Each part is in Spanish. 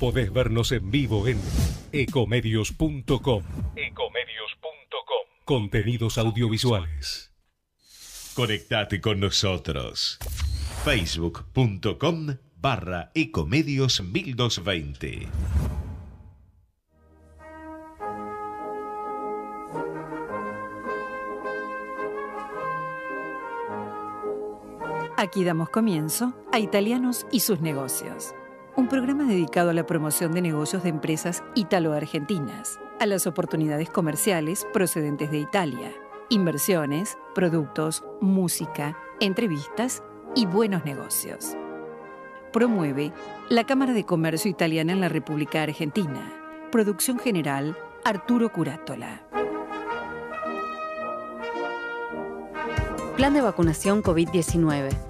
Podés vernos en vivo en ecomedios.com. Ecomedios.com. Contenidos audiovisuales. Conectate con nosotros. Facebook.com barra Ecomedios 1220. Aquí damos comienzo a Italianos y sus negocios, un programa dedicado a la promoción de negocios de empresas italo-argentinas, a las oportunidades comerciales procedentes de Italia, inversiones, productos, música, entrevistas y buenos negocios. Promueve la Cámara de Comercio Italiana en la República Argentina. Producción general Arturo Curátola. Plan de vacunación COVID-19.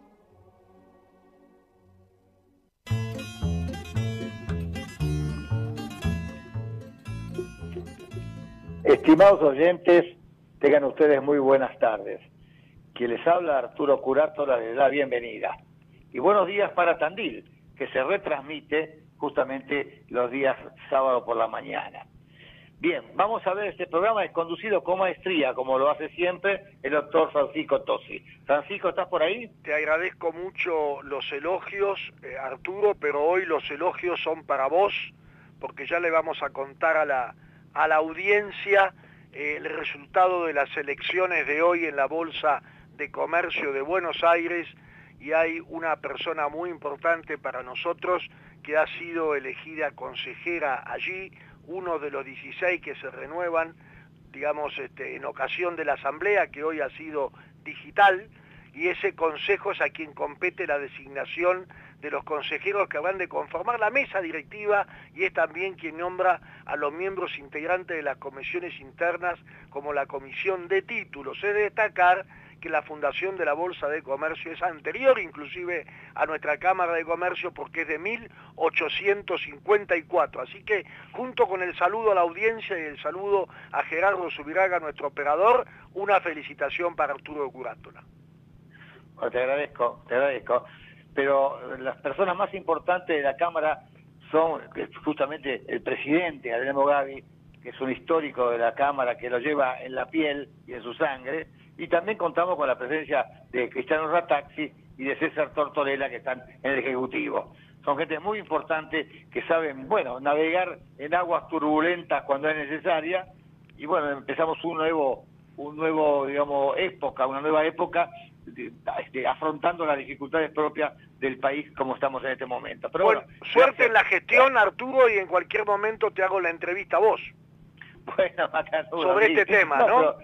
Estimados oyentes, tengan ustedes muy buenas tardes. Quien les habla, Arturo Curátola, les da bienvenida. Y buenos días para Tandil, que se retransmite justamente los días sábado por la mañana. Bien, vamos a ver, este programa es conducido con maestría, como lo hace siempre el doctor Francisco Tosi. Francisco, ¿estás por ahí? Te agradezco mucho los elogios, eh, Arturo, pero hoy los elogios son para vos, porque ya le vamos a contar a la, a la audiencia eh, el resultado de las elecciones de hoy en la Bolsa de Comercio de Buenos Aires y hay una persona muy importante para nosotros que ha sido elegida consejera allí, uno de los 16 que se renuevan, digamos, este, en ocasión de la asamblea que hoy ha sido digital, y ese consejo es a quien compete la designación de los consejeros que habrán de conformar la mesa directiva y es también quien nombra a los miembros integrantes de las comisiones internas como la comisión de títulos. Es de destacar que la fundación de la Bolsa de Comercio es anterior inclusive a nuestra Cámara de Comercio porque es de 1854. Así que junto con el saludo a la audiencia y el saludo a Gerardo Subiraga, nuestro operador, una felicitación para Arturo Curátola. te agradezco, te agradezco pero las personas más importantes de la Cámara son justamente el presidente, Adriano Gavi, que es un histórico de la Cámara, que lo lleva en la piel y en su sangre, y también contamos con la presencia de Cristiano Rataxi y de César Tortorella, que están en el Ejecutivo. Son gente muy importante que saben, bueno, navegar en aguas turbulentas cuando es necesaria, y bueno, empezamos un nuevo, un nuevo, digamos, época, una nueva época este, afrontando las dificultades propias del país como estamos en este momento. Pero bueno, suerte en la gestión, Arturo, y en cualquier momento te hago la entrevista a vos. Bueno, sobre este tema, ¿no?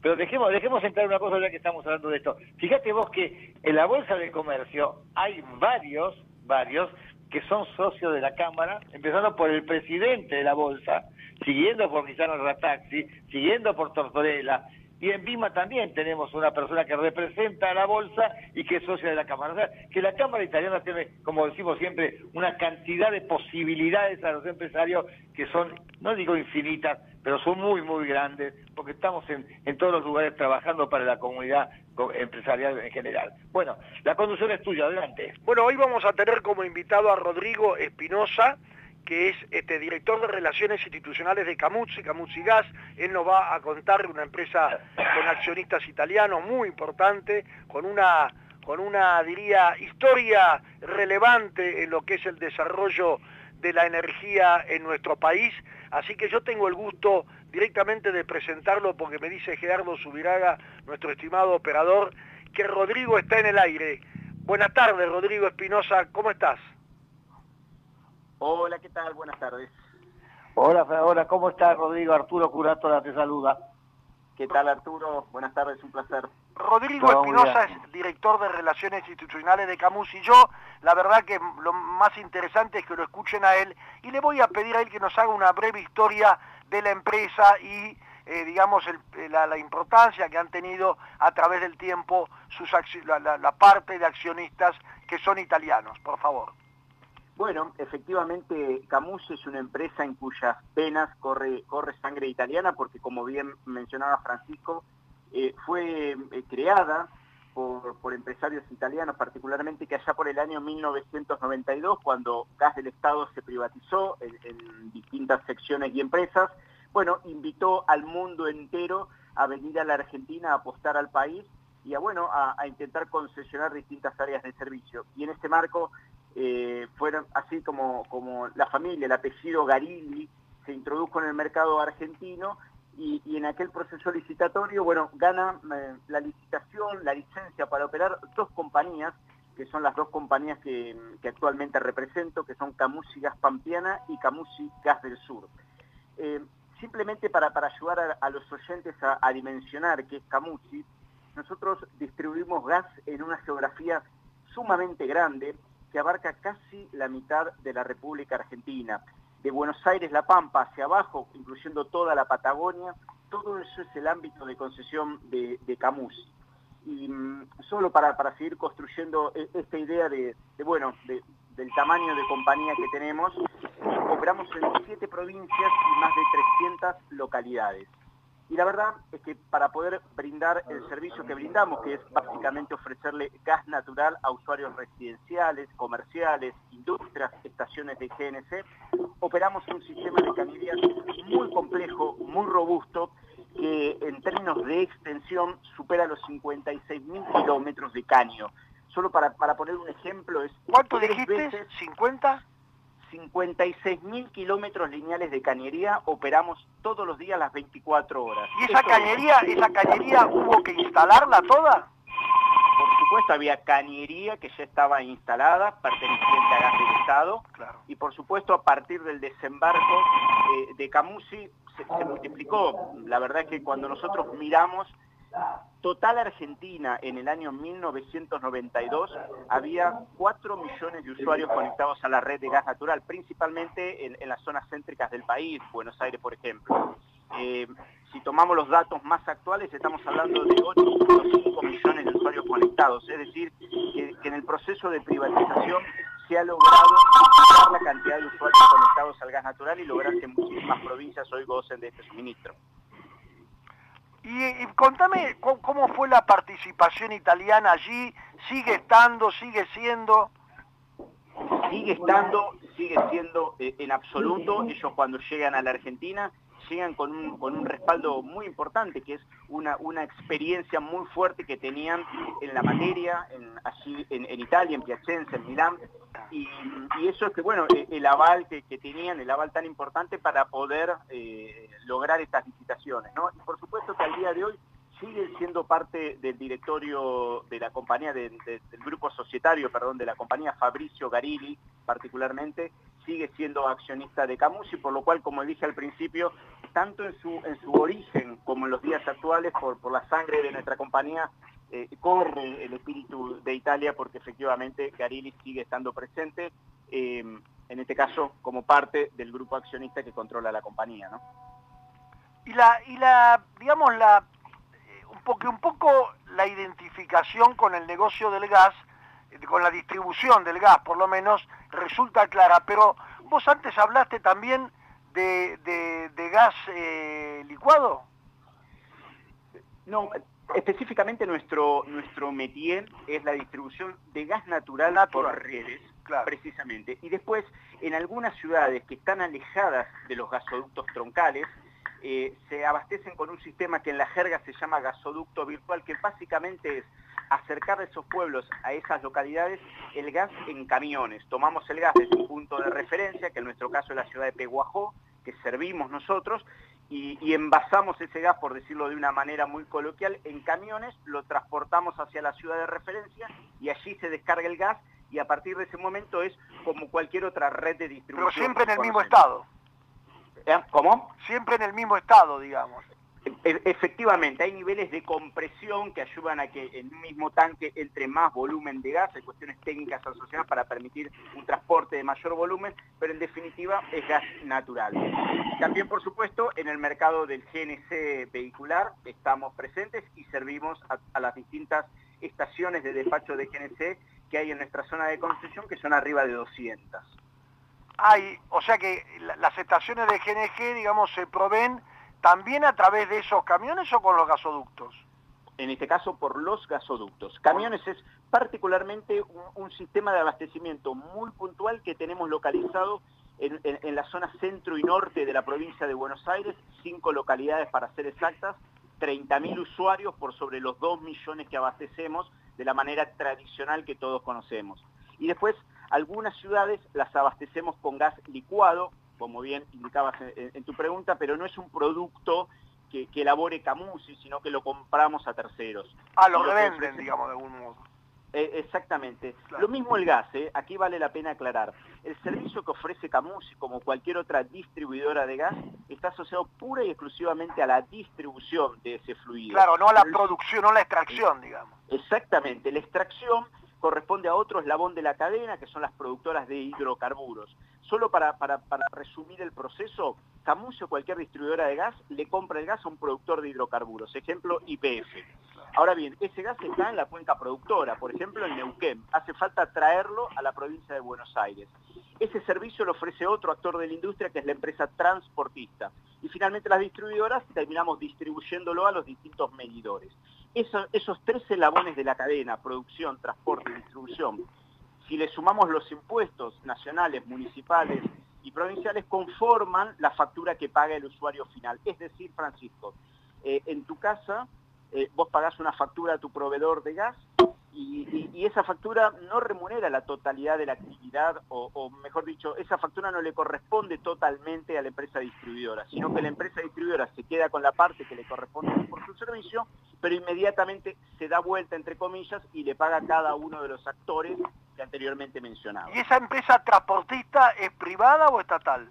Pero, dejemos, dejemos entrar una cosa ya que estamos hablando de esto. Fíjate vos que en la Bolsa de Comercio hay varios, varios que son socios de la Cámara, empezando por el presidente de la Bolsa, siguiendo por Cristiano Rataxi, siguiendo por Tortorella, y en Vima también tenemos una persona que representa a la bolsa y que es socia de la Cámara. O sea, que la Cámara italiana tiene, como decimos siempre, una cantidad de posibilidades a los empresarios que son, no digo infinitas, pero son muy, muy grandes, porque estamos en, en todos los lugares trabajando para la comunidad empresarial en general. Bueno, la conducción es tuya, adelante. Bueno, hoy vamos a tener como invitado a Rodrigo Espinosa, que es este director de Relaciones Institucionales de Camuzzi, Camuzzi Gas. Él nos va a contar una empresa con accionistas italianos muy importante, con una con una, diría, historia relevante en lo que es el desarrollo de la energía en nuestro país. Así que yo tengo el gusto directamente de presentarlo porque me dice Gerardo Subiraga, nuestro estimado operador, que Rodrigo está en el aire. Buenas tardes, Rodrigo Espinosa, ¿cómo estás? Hola, ¿qué tal? Buenas tardes. Hola, hola, ¿cómo estás, Rodrigo? Arturo Curatora te saluda. ¿Qué tal, Arturo? Buenas tardes, un placer. Rodrigo Espinosa es director de Relaciones Institucionales de Camus y yo, la verdad que lo más interesante es que lo escuchen a él y le voy a pedir a él que nos haga una breve historia de la empresa y eh, digamos eh, la, importancia que han tenido a través del tiempo sus la parte de accionistas que son italianos, por favor. Bueno, efectivamente Camus es una empresa en cuyas venas corre, sangre italiana porque como bien mencionaba Francisco, eh, fue eh, creada por, empresarios italianos, particularmente que allá por el año 1992, cuando Gas del Estado se privatizó en, distintas secciones y empresas, bueno, invitó al mundo entero a venir a la Argentina a apostar al país y a, bueno, a intentar concesionar distintas áreas de servicio. Y en este marco eh, fueron así como, como la familia, el apellido Garilli, se introdujo en el mercado argentino y, en aquel proceso licitatorio, bueno, gana eh, la licitación, la licencia para operar dos compañías, que son las dos compañías que, actualmente represento, que son Camusi Gas Pampiana y Camusi Gas del Sur. Eh, simplemente para, para ayudar a, los oyentes a, a, dimensionar qué es Camusi, nosotros distribuimos gas en una geografía sumamente grande, que abarca casi la mitad de la República Argentina. De Buenos Aires, La Pampa, hacia abajo, incluyendo toda la Patagonia, todo eso es el ámbito de concesión de, Camus. Y mm, solo para, para, seguir construyendo e, esta idea de, bueno, del tamaño de compañía que tenemos, operamos en siete provincias y más de 300 localidades. Y la verdad es que para poder brindar el servicio que brindamos, que es básicamente ofrecerle gas natural a usuarios residenciales, comerciales, industrias, estaciones de GNC, operamos un sistema de cañerías muy complejo, muy robusto, que en términos de extensión supera los 56.000 kilómetros de caño. Solo para, para poner un ejemplo es... ¿Cuánto dijiste? ¿50? 56.000 kilómetros lineales de cañería operamos todos los días las 24 horas. ¿Y esa cañería, esa cañería hubo que instalarla toda? Por supuesto, había cañería que ya estaba instalada, perteneciente a Gas del Estado, y por supuesto a partir del desembarco eh, de Camusi se multiplicó. La verdad es que cuando nosotros miramos Total Argentina en el año 1992 había 4 millones de usuarios conectados a la red de gas natural, principalmente en, las zonas céntricas del país, Buenos Aires por ejemplo. Eh, si tomamos los datos más actuales, estamos hablando de 8.5 millones de usuarios conectados, es decir, que, en el proceso de privatización se ha logrado la cantidad de usuarios conectados al gas natural y lograr que muchísimas provincias hoy gocen de este suministro. Y, contame ¿cómo, fue la participación italiana allí, sigue estando, sigue siendo. Sigue estando, sigue siendo eh, en absoluto. Ellos cuando llegan a la Argentina llegan con un, con un respaldo muy importante, que es una, una experiencia muy fuerte que tenían en la materia, en, en, Italia, en Piacenza, en Milán, y, eso es que, bueno, e, el aval que, tenían, el aval tan importante para poder eh, lograr estas licitaciones, ¿no? Y por supuesto que al día de hoy siguen siendo parte del directorio de la compañía, del grupo societario, perdón, de la compañía Fabricio Garilli, particularmente, sigue siendo accionista de Camusi, por lo cual, como dije al principio, tanto en su, en su origen como en los días actuales, por, por la sangre de nuestra compañía, eh, corre el espíritu de Italia porque efectivamente Garilli sigue estando presente, eh, en este caso como parte del grupo accionista que controla la compañía. ¿no? Y la, y la digamos, la, eh, un, poco, un poco la identificación con el negocio del gas, con la distribución del gas por lo menos, resulta clara, pero vos antes hablaste también de, de, gas eh, licuado. No, específicamente nuestro, nuestro métier es la distribución de gas natural, por redes, precisamente. Y después, en algunas ciudades que están alejadas de los gasoductos troncales, eh, se abastecen con un sistema que en la jerga se llama gasoducto virtual, que básicamente es acercar a esos pueblos, a esas localidades, el gas en camiones. Tomamos el gas desde un punto de referencia, que en nuestro caso es la ciudad de Peguajó, que servimos nosotros, y, envasamos ese gas, por decirlo de una manera muy coloquial, en camiones, lo transportamos hacia la ciudad de referencia y allí se descarga el gas y a partir de ese momento es como cualquier otra red de distribución. Pero siempre en el mismo estado. ¿Eh? ¿Cómo? Siempre en el mismo estado, digamos. E, efectivamente, hay niveles de compresión que ayudan a que en un mismo tanque entre más volumen de gas, hay cuestiones técnicas asociadas para permitir un transporte de mayor volumen, pero en definitiva es gas natural. También, por supuesto, en el mercado del GNC vehicular estamos presentes y servimos a, las distintas estaciones de despacho de GNC que hay en nuestra zona de concesión, que son arriba de 200. Hay, o sea que las estaciones de GNG, digamos, se proveen también a través de esos camiones o con los gasoductos? En este caso por los gasoductos. Camiones es particularmente un, sistema de abastecimiento muy puntual que tenemos localizado en, la zona centro y norte de la provincia de Buenos Aires, cinco localidades para ser exactas, 30.000 usuarios por sobre los 2 millones que abastecemos de la manera tradicional que todos conocemos. Y después algunas ciudades las abastecemos con gas licuado, como bien indicabas en, tu pregunta, pero no es un producto que, elabore Camusi, sino que lo compramos a terceros. Ah, lo revenden, digamos, de algún modo. Eh, exactamente. Lo mismo el gas, ¿eh? aquí vale la pena aclarar. El servicio que ofrece Camusi, como cualquier otra distribuidora de gas, está asociado pura y exclusivamente a la distribución de ese fluido. Claro, no a la producción, no a la extracción, digamos. Exactamente. La extracción corresponde a otro eslabón de la cadena, que son las productoras de hidrocarburos. Solo para, resumir el proceso, Camusi o cualquier distribuidora de gas le compra el gas a un productor de hidrocarburos, ejemplo IPF. Ahora bien, ese gas está en la cuenca productora, por ejemplo en Neuquén. Hace falta traerlo a la provincia de Buenos Aires. Ese servicio lo ofrece otro actor de la industria que es la empresa transportista. Y finalmente las distribuidoras terminamos distribuyéndolo a los distintos medidores esos tres eslabones de la cadena, producción, transporte y distribución, si le sumamos los impuestos nacionales, municipales y provinciales, conforman la factura que paga el usuario final. Es decir, Francisco, eh, en tu casa eh, vos pagás una factura a tu proveedor de gas y, esa factura no remunera la totalidad de la actividad, o, mejor dicho, esa factura no le corresponde totalmente a la empresa distribuidora, sino que la empresa distribuidora se queda con la parte que le corresponde por su servicio, pero inmediatamente se da vuelta, entre comillas, y le paga a cada uno de los actores que anteriormente mencionaba. ¿Y esa empresa transportista es privada o estatal?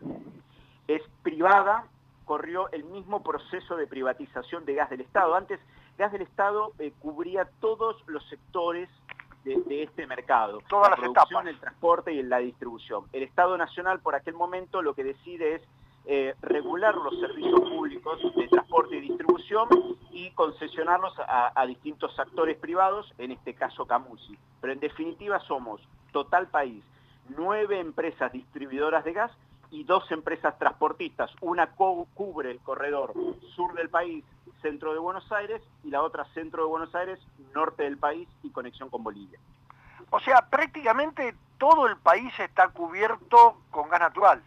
Es privada, corrió el mismo proceso de privatización de gas del Estado. Antes Gas del Estado eh, cubría todos los sectores de, este mercado. Toda la producción, el transporte y la distribución. El Estado Nacional por aquel momento lo que decide es eh, regular los servicios públicos de transporte y distribución y concesionarlos a, distintos actores privados, en este caso Camusi. Pero en definitiva somos Total País, nueve empresas distribuidoras de gas y dos empresas transportistas. Una cubre el corredor sur del país, centro de Buenos Aires, y la otra centro de Buenos Aires, norte del país y conexión con Bolivia. O sea, prácticamente todo el país está cubierto con gas natural.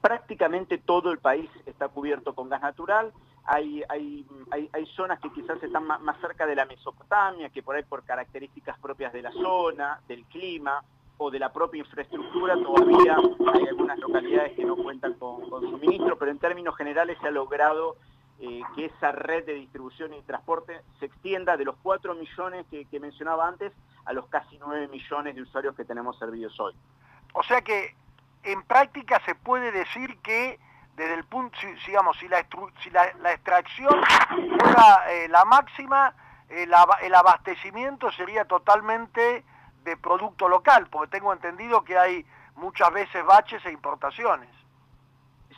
Prácticamente todo el país está cubierto con gas natural. Hay, hay, hay, zonas que quizás están más, más, cerca de la Mesopotamia, que por ahí por características propias de la zona, del clima, o de la propia infraestructura, todavía hay algunas localidades que no cuentan con, suministro, pero en términos generales se ha logrado eh, que esa red de distribución y transporte se extienda de los 4 millones que, mencionaba antes a los casi 9 millones de usuarios que tenemos servidos hoy. O sea que en práctica se puede decir que desde el punto, digamos, si la, extracción fuera eh, la máxima, el abastecimiento sería totalmente de producto local, porque tengo entendido que hay muchas veces baches e importaciones.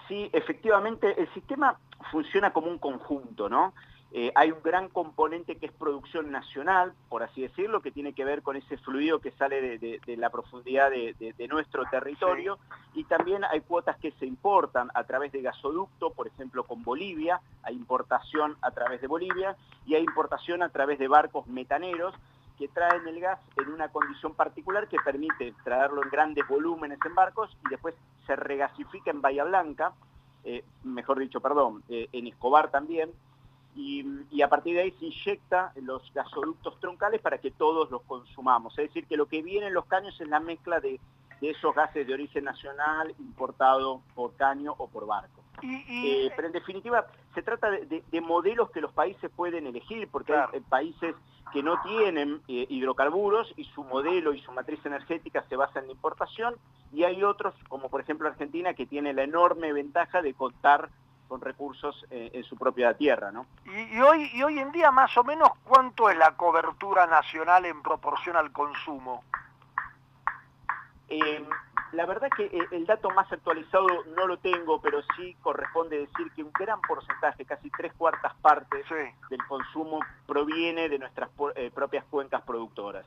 Sí, efectivamente, el sistema funciona como un conjunto, ¿no? Eh, hay un gran componente que es producción nacional, por así decirlo, que tiene que ver con ese fluido que sale de, la profundidad de, nuestro territorio, y también hay cuotas que se importan a través de gasoducto, por ejemplo con Bolivia, hay importación a través de Bolivia, y hay importación a través de barcos metaneros, que traen el gas en una condición particular que permite traerlo en grandes volúmenes en barcos y después se regasifica en Bahía Blanca, eh, mejor dicho, perdón, eh, en Escobar también, y, a partir de ahí se inyecta los gasoductos troncales para que todos los consumamos. Es decir, que lo que viene en los caños es la mezcla de, esos gases de origen nacional importado por caño o por barco. Eh, pero en definitiva, se trata de, modelos que los países pueden elegir, porque hay países que no tienen eh, hidrocarburos y su modelo y su matriz energética se basa en la importación, y hay otros, como por ejemplo Argentina, que tiene la enorme ventaja de contar con recursos eh, en su propia tierra. ¿no? Y, hoy, y hoy en día más o menos cuánto es la cobertura nacional en proporción al consumo? Eh, la verdad que eh, el dato más actualizado no lo tengo, pero sí corresponde decir que un gran porcentaje, casi tres cuartas partes del consumo proviene de nuestras propias cuencas productoras.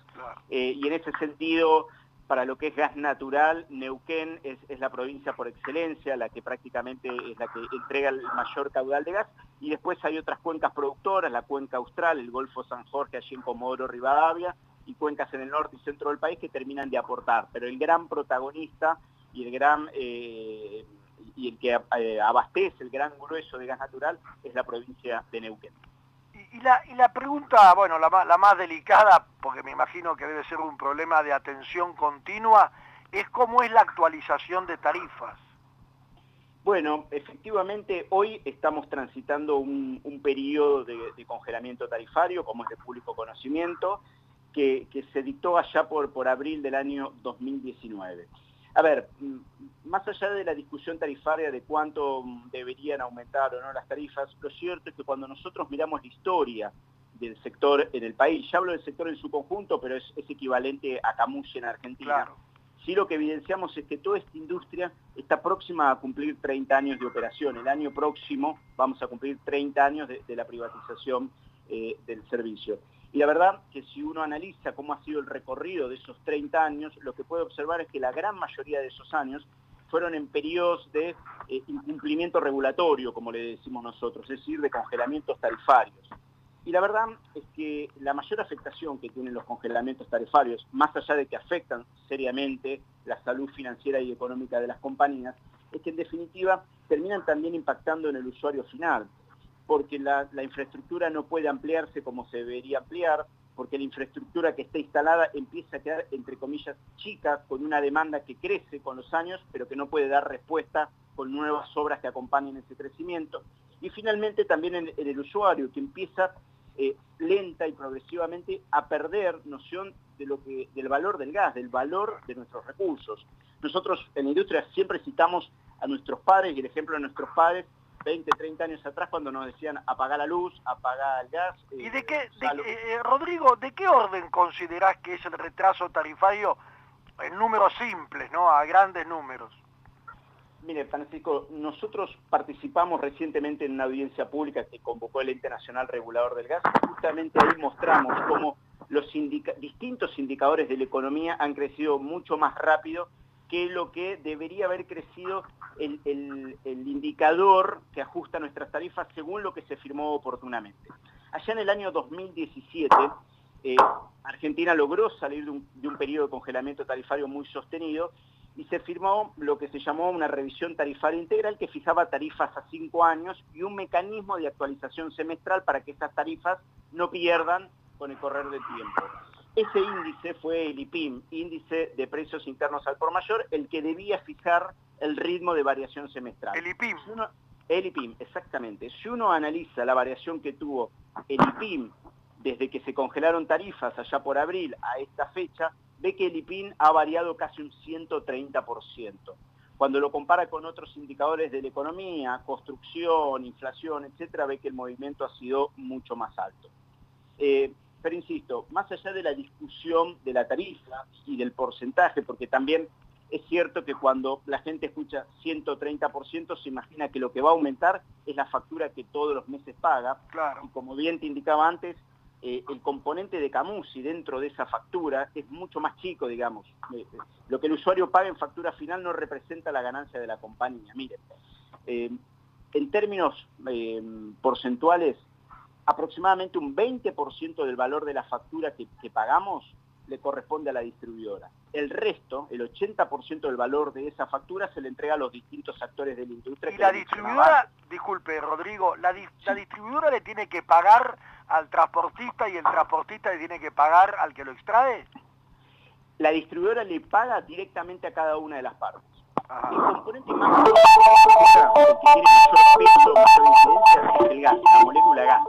y en ese sentido, para lo que es gas natural, Neuquén es, la provincia por excelencia, la que prácticamente es la que entrega el mayor caudal de gas, y después hay otras cuencas productoras, la cuenca austral, el Golfo San Jorge, allí en Comodoro Rivadavia, y cuencas en el norte y centro del país que terminan de aportar, pero el gran protagonista y el gran... Eh, y el que eh, abastece el gran grueso de gas natural es la provincia de Neuquén. Y la, y la pregunta, bueno, la, la más delicada, porque me imagino que debe ser un problema de atención continua, es cómo es la actualización de tarifas. Bueno, efectivamente hoy estamos transitando un, periodo de, congelamiento tarifario, como es de público conocimiento, que, que se dictó allá por, por abril del año 2019. A ver, mm, más allá de la discusión tarifaria de cuánto deberían aumentar o no las tarifas, lo cierto es que cuando nosotros miramos la historia del sector en el país, ya hablo del sector en su conjunto, pero es, equivalente a Camuche en Argentina, sí lo que evidenciamos es que toda esta industria está próxima a cumplir 30 años de operación. El año próximo vamos a cumplir 30 años de, la privatización eh, del servicio. Y la verdad que si uno analiza cómo ha sido el recorrido de esos 30 años, lo que puede observar es que la gran mayoría de esos años fueron en periodos de eh, incumplimiento regulatorio, como le decimos nosotros, es decir, de congelamientos tarifarios. Y la verdad es que la mayor afectación que tienen los congelamientos tarifarios, más allá de que afectan seriamente la salud financiera y económica de las compañías, es que en definitiva terminan también impactando en el usuario final porque la, infraestructura no puede ampliarse como se debería ampliar, porque la infraestructura que está instalada empieza a quedar, entre comillas, chica, con una demanda que crece con los años, pero que no puede dar respuesta con nuevas obras que acompañen ese crecimiento. Y finalmente también en, el usuario, que empieza eh, lenta y progresivamente a perder noción de lo que, del valor del gas, del valor de nuestros recursos. Nosotros en la industria siempre citamos a nuestros padres, y el ejemplo de nuestros padres 20, 30 años atrás cuando nos decían apagar la luz, apagar el gas. ¿Y de eh, qué, eh, Rodrigo, de qué orden considerás que es el retraso tarifario en números simples, ¿no? A grandes números. Mire, Francisco, nosotros participamos recientemente en una audiencia pública que convocó el Ente Nacional Regulador del Gas. Justamente ahí mostramos cómo los distintos indicadores de la economía han crecido mucho más rápido que lo que debería haber crecido el, indicador que ajusta nuestras tarifas según lo que se firmó oportunamente. Allá en el año 2017, eh, Argentina logró salir de un, de un periodo de congelamiento tarifario muy sostenido y se firmó lo que se llamó una revisión tarifaria integral que fijaba tarifas a cinco años y un mecanismo de actualización semestral para que esas tarifas no pierdan con el correr del tiempo. Ese índice fue el IPIM, Índice de Precios Internos al Por Mayor, el que debía fijar el ritmo de variación semestral. El IPIM. el IPIM, exactamente. Si uno analiza la variación que tuvo el IPIM desde que se congelaron tarifas allá por abril a esta fecha, ve que el IPIM ha variado casi un 130%. Cuando lo compara con otros indicadores de la economía, construcción, inflación, etcétera, ve que el movimiento ha sido mucho más alto. Eh, pero insisto, más allá de la discusión de la tarifa y del porcentaje, porque también es cierto que cuando la gente escucha 130% se imagina que lo que va a aumentar es la factura que todos los meses paga. Claro. Y como bien te indicaba antes, eh, el componente de Camusi dentro de esa factura es mucho más chico, digamos. Eh, eh, lo que el usuario paga en factura final no representa la ganancia de la compañía. Miren, en términos porcentuales, aproximadamente un 20% del valor de la factura que, pagamos le corresponde a la distribuidora. El resto, el 80% del valor de esa factura se le entrega a los distintos actores de la industria. Y la distribuidora, disculpe Rodrigo, la, la distribuidora le tiene que pagar al transportista y el transportista le tiene que pagar al que lo extrae. La distribuidora le paga directamente a cada una de las partes. El componente más el que tiene mayor peso, mayor es el gas, la molécula gas,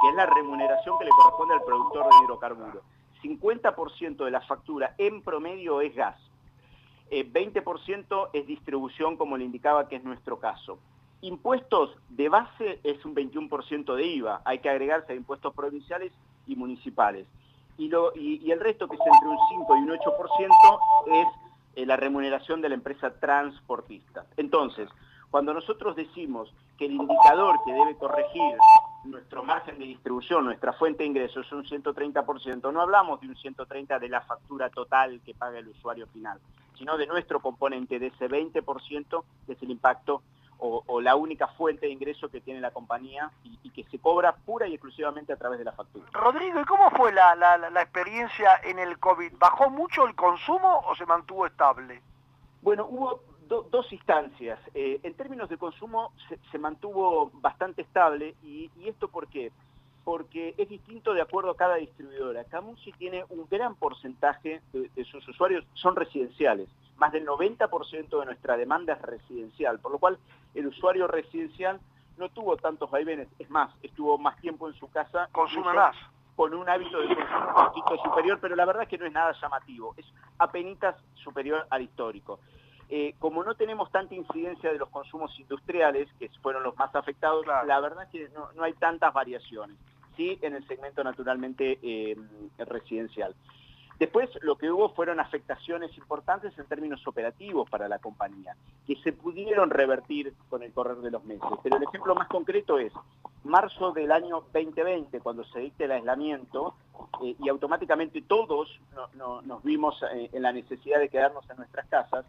que es la remuneración que le corresponde al productor de hidrocarburos. 50% de la factura en promedio es gas. 20% eh, es distribución, como le indicaba que es nuestro caso. Impuestos de base es un 21% de IVA, hay que agregarse a impuestos provinciales y municipales. Y, el resto, que es entre un 5 y un 8%, es eh, la remuneración de la empresa transportista. Entonces, cuando nosotros decimos que el indicador que debe corregir nuestro margen de distribución, nuestra fuente de ingresos es un 130%, no hablamos de un 130% de la factura total que paga el usuario final, sino de nuestro componente, de ese 20% que es el impacto o, la única fuente de ingreso que tiene la compañía y, que se cobra pura y exclusivamente a través de la factura. Rodrigo, ¿y cómo fue la, experiencia en el COVID? ¿Bajó mucho el consumo o se mantuvo estable? Bueno, hubo dos instancias. Eh, en términos de consumo se, mantuvo bastante estable y, esto por qué? Porque es distinto de acuerdo a cada distribuidora. Camusi tiene un gran porcentaje de, sus usuarios, son residenciales. Más del 90% de nuestra demanda es residencial, por lo cual el usuario residencial no tuvo tantos vaivenes. Es más, estuvo más tiempo en su casa. Consume más con un hábito de consumo un poquito superior, pero la verdad es que no es nada llamativo, es apenas superior al histórico. Eh, como no tenemos tanta incidencia de los consumos industriales, que fueron los más afectados, la verdad es que no, hay tantas variaciones, sí en el segmento naturalmente eh, residencial. Después lo que hubo fueron afectaciones importantes en términos operativos para la compañía, que se pudieron revertir con el correr de los meses. Pero el ejemplo más concreto es marzo del año 2020, cuando se dicta el aislamiento, eh, y automáticamente todos nos vimos en la necesidad de quedarnos en nuestras casas,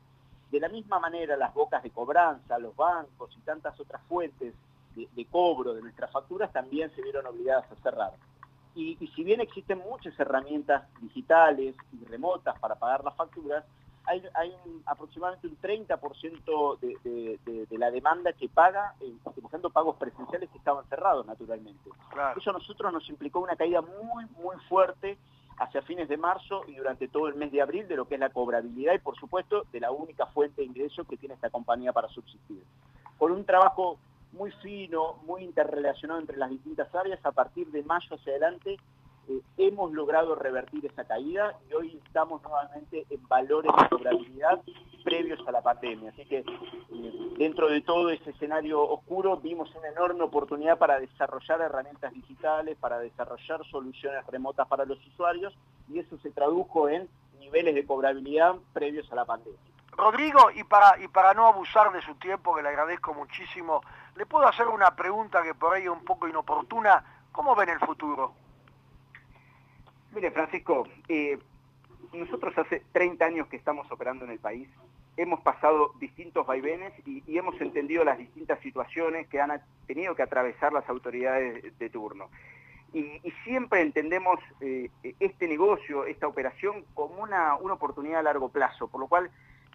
de la misma manera, las bocas de cobranza, los bancos y tantas otras fuentes de, cobro de nuestras facturas también se vieron obligadas a cerrar. Y, si bien existen muchas herramientas digitales y remotas para pagar las facturas, hay, aproximadamente un 30% de, la demanda que paga eh, utilizando pagos presenciales que estaban cerrados naturalmente. Eso a nosotros nos implicó una caída muy, muy fuerte hacia fines de marzo y durante todo el mes de abril de lo que es la cobrabilidad y por supuesto de la única fuente de ingreso que tiene esta compañía para subsistir. Con un trabajo muy fino, muy interrelacionado entre las distintas áreas, a partir de mayo hacia adelante hemos logrado revertir esa caída y hoy estamos nuevamente en valores de cobrabilidad previos a la pandemia. Así que eh, dentro de todo ese escenario oscuro vimos una enorme oportunidad para desarrollar herramientas digitales, para desarrollar soluciones remotas para los usuarios y eso se tradujo en niveles de cobrabilidad previos a la pandemia. Rodrigo, y para, y para no abusar de su tiempo, que le agradezco muchísimo, ¿le puedo hacer una pregunta que por ahí es un poco inoportuna? ¿Cómo ven el futuro? Mire, Francisco, eh, nosotros hace 30 años que estamos operando en el país, hemos pasado distintos vaivenes y, hemos entendido las distintas situaciones que han tenido que atravesar las autoridades de turno. Y, siempre entendemos eh, este negocio, esta operación, como una, una oportunidad a largo plazo, por lo cual,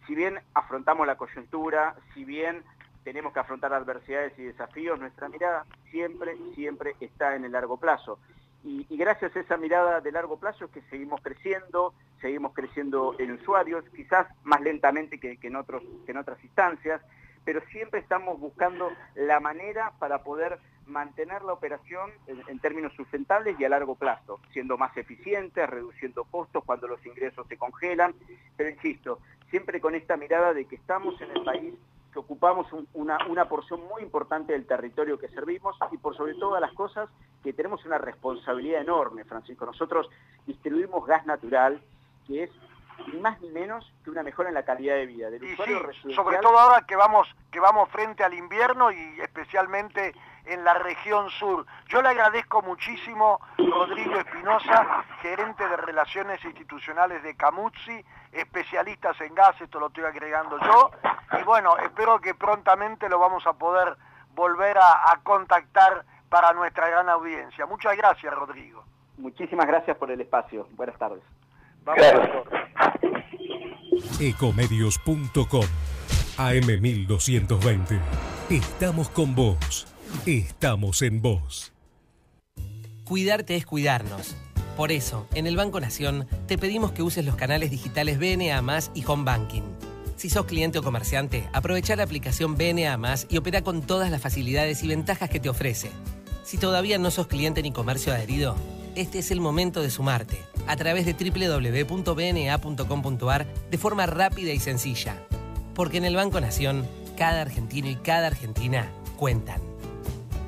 si bien afrontamos la coyuntura, si bien tenemos que afrontar adversidades y desafíos, nuestra mirada siempre, siempre está en el largo plazo. Y, gracias a esa mirada de largo plazo es que seguimos creciendo, seguimos creciendo en usuarios, quizás más lentamente que, en, otros, que en otras instancias, pero siempre estamos buscando la manera para poder mantener la operación en, términos sustentables y a largo plazo, siendo más eficientes, reduciendo costos cuando los ingresos se congelan, pero insisto, siempre con esta mirada de que estamos en el país que ocupamos una, una, porción muy importante del territorio que servimos y por sobre todas las cosas que tenemos una responsabilidad enorme, Francisco. Nosotros distribuimos gas natural, que es ni más ni menos que una mejora en la calidad de vida del usuario Sobre todo ahora que vamos, que vamos frente al invierno y especialmente en la región sur. Yo le agradezco muchísimo Rodrigo Espinosa, gerente de Relaciones Institucionales de Camuzzi, especialistas en gas, esto lo estoy agregando yo, y bueno, espero que prontamente lo vamos a poder volver a, contactar para nuestra gran audiencia. Muchas gracias, Rodrigo. Muchísimas gracias por el espacio. Buenas tardes. Vamos Ecomedios.com AM1220. Estamos con vos. Estamos en vos. Cuidarte es cuidarnos. Por eso, en el Banco Nación te pedimos que uses los canales digitales BNA y Home Banking. Si sos cliente o comerciante, aprovecha la aplicación BNA y opera con todas las facilidades y ventajas que te ofrece. Si todavía no sos cliente ni comercio adherido, este es el momento de sumarte a través de www.bna.com.ar de forma rápida y sencilla. Porque en el Banco Nación, cada argentino y cada argentina cuentan.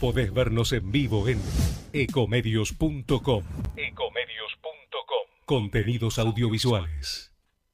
Podés vernos en vivo en ecomedios.com. Ecomedios.com. Contenidos audiovisuales.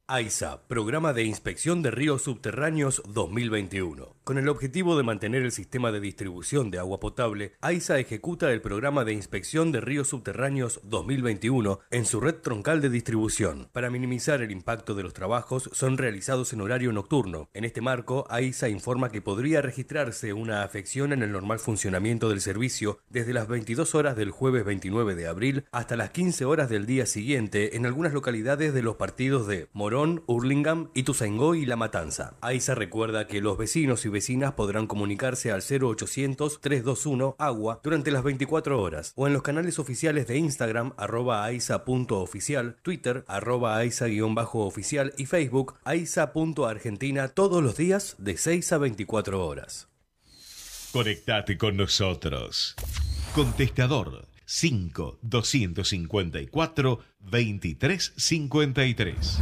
AISA, Programa de Inspección de Ríos Subterráneos 2021. Con el objetivo de mantener el sistema de distribución de agua potable, AISA ejecuta el Programa de Inspección de Ríos Subterráneos 2021 en su red troncal de distribución. Para minimizar el impacto de los trabajos, son realizados en horario nocturno. En este marco, AISA informa que podría registrarse una afección en el normal funcionamiento del servicio desde las 22 horas del jueves 29 de abril hasta las 15 horas del día siguiente en algunas localidades de los partidos de Morón, Hurlingham, Ituzaingó y La Matanza. AISA recuerda que los vecinos y vecinas podrán comunicarse al 0800-321 agua durante las 24 horas o en los canales oficiales de Instagram arroba aisa.oficial, Twitter arroba aisa-oficial y Facebook aisa.argentina todos los días de 6 a 24 horas. Conectate con nosotros. Contestador 5 254 2353.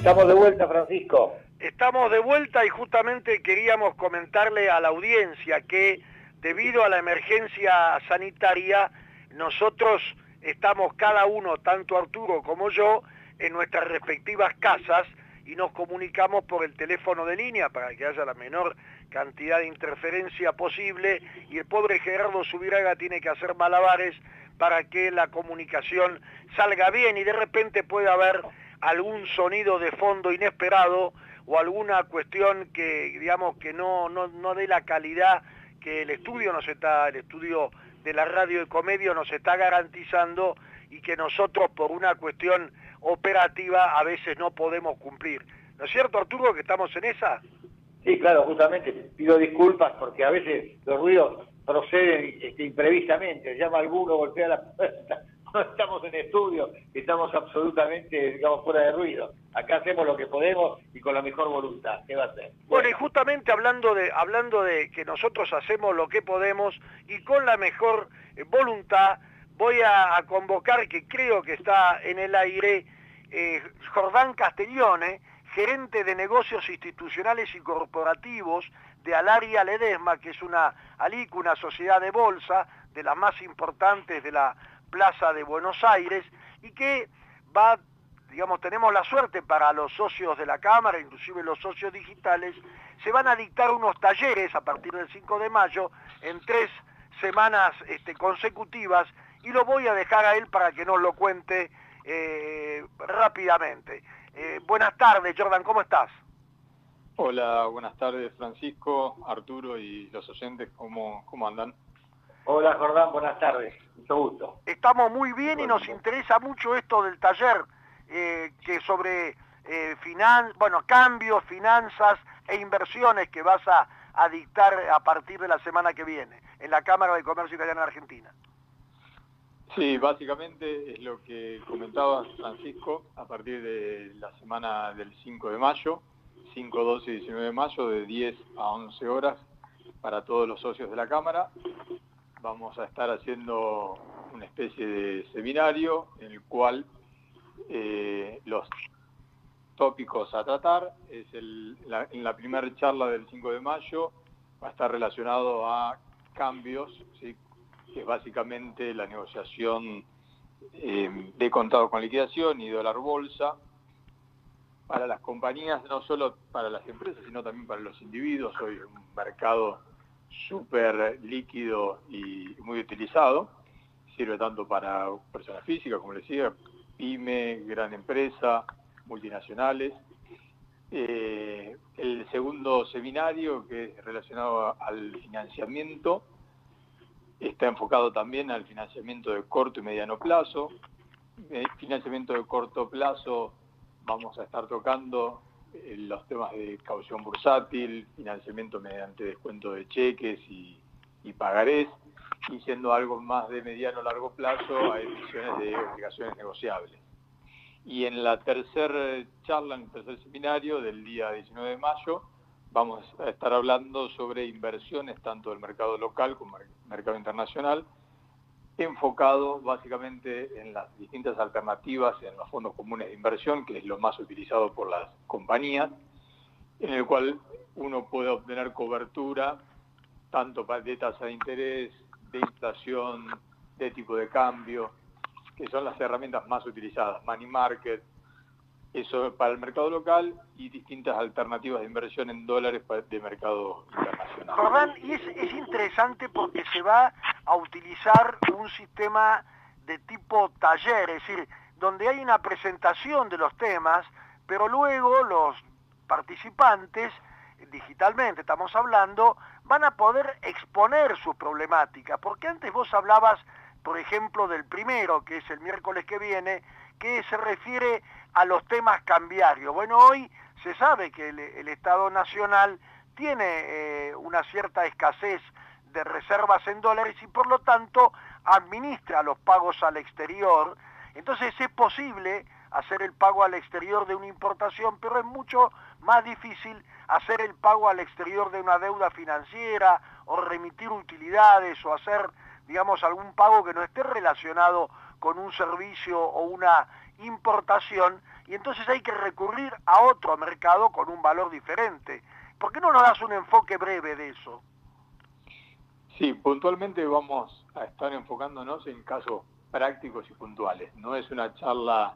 Estamos de vuelta, Francisco. Estamos de vuelta y justamente queríamos comentarle a la audiencia que debido a la emergencia sanitaria, nosotros estamos cada uno, tanto Arturo como yo, en nuestras respectivas casas y nos comunicamos por el teléfono de línea para que haya la menor cantidad de interferencia posible y el pobre Gerardo Subiraga tiene que hacer malabares para que la comunicación salga bien y de repente puede haber algún sonido de fondo inesperado o alguna cuestión que digamos que no, no, dé la calidad que el estudio nos está, el estudio de la radio de comedia nos está garantizando y que nosotros por una cuestión operativa a veces no podemos cumplir. ¿No es cierto, Arturo, que estamos en esa? Sí, claro, justamente. Pido disculpas porque a veces los ruidos proceden este, imprevistamente. Llama alguno, golpea la puerta no estamos en estudio, estamos absolutamente, digamos, fuera de ruido. Acá hacemos lo que podemos y con la mejor voluntad. ¿Qué va a ser? Bueno, y justamente hablando de, hablando de que nosotros hacemos lo que podemos y con la mejor eh, voluntad, voy a, convocar, que creo que está en el aire, eh, Jordán Castellone, gerente de negocios institucionales y corporativos de Alaria Ledesma, que es una ALIC, una sociedad de bolsa, de las más importantes de la Plaza de Buenos Aires y que va, digamos, tenemos la suerte para los socios de la Cámara, inclusive los socios digitales, se van a dictar unos talleres a partir del 5 de mayo en tres semanas este, consecutivas y lo voy a dejar a él para que nos lo cuente eh, rápidamente. Eh, buenas tardes, Jordan, ¿cómo estás? Hola, buenas tardes, Francisco, Arturo y los oyentes, ¿cómo, cómo andan? Hola Jordán, buenas tardes, mucho gusto. Estamos muy bien y nos interesa mucho esto del taller, eh, que sobre eh, bueno, cambios, finanzas e inversiones que vas a, dictar a partir de la semana que viene en la Cámara de Comercio Italiana de Argentina. Sí, básicamente es lo que comentaba Francisco a partir de la semana del 5 de mayo, 5, 12 y 19 de mayo, de 10 a 11 horas para todos los socios de la Cámara vamos a estar haciendo una especie de seminario en el cual eh, los tópicos a tratar es en la primera charla del 5 de mayo va a estar relacionado a cambios, que es básicamente la negociación eh, de contado con liquidación y dólar bolsa, para las compañías, no solo para las empresas, sino también para los individuos. Hoy un mercado súper líquido y muy utilizado. Sirve tanto para personas físicas, como les decía, pyme, gran empresa, multinacionales. Eh, el segundo seminario, que es relacionado al financiamiento, está enfocado también al financiamiento de corto y mediano plazo. El financiamiento de corto plazo vamos a estar tocando eh, los temas de caución bursátil, financiamiento mediante descuento de cheques y, pagarés, y siendo algo más de mediano largo plazo a emisiones de obligaciones negociables. Y en la tercera charla, en el tercer seminario del día 19 de mayo, vamos a estar hablando sobre inversiones tanto del mercado local como del mercado internacional, enfocado básicamente en las distintas alternativas en los fondos comunes de inversión, que es lo más utilizado por las compañías, en el cual uno puede obtener cobertura tanto de tasa de interés, de inflación, de tipo de cambio, que son las herramientas más utilizadas, money market, eso para el mercado local y distintas alternativas de inversión en dólares de mercado internacional. Jordán, y es, es interesante porque se va a utilizar un sistema de tipo taller, es decir, donde hay una presentación de los temas, pero luego los participantes, digitalmente estamos hablando, van a poder exponer su problemática, porque antes vos hablabas, por ejemplo, del primero, que es el miércoles que viene, que se refiere a los temas cambiarios. Bueno, hoy se sabe que el, Estado Nacional tiene eh, una cierta escasez de reservas en dólares y por lo tanto administra los pagos al exterior. Entonces es posible hacer el pago al exterior de una importación, pero es mucho más difícil hacer el pago al exterior de una deuda financiera o remitir utilidades o hacer, digamos, algún pago que no esté relacionado con un servicio o una importación y entonces hay que recurrir a otro mercado con un valor diferente. ¿Por qué no nos das un enfoque breve de eso? Sí, puntualmente vamos a estar enfocándonos en casos prácticos y puntuales. No es una charla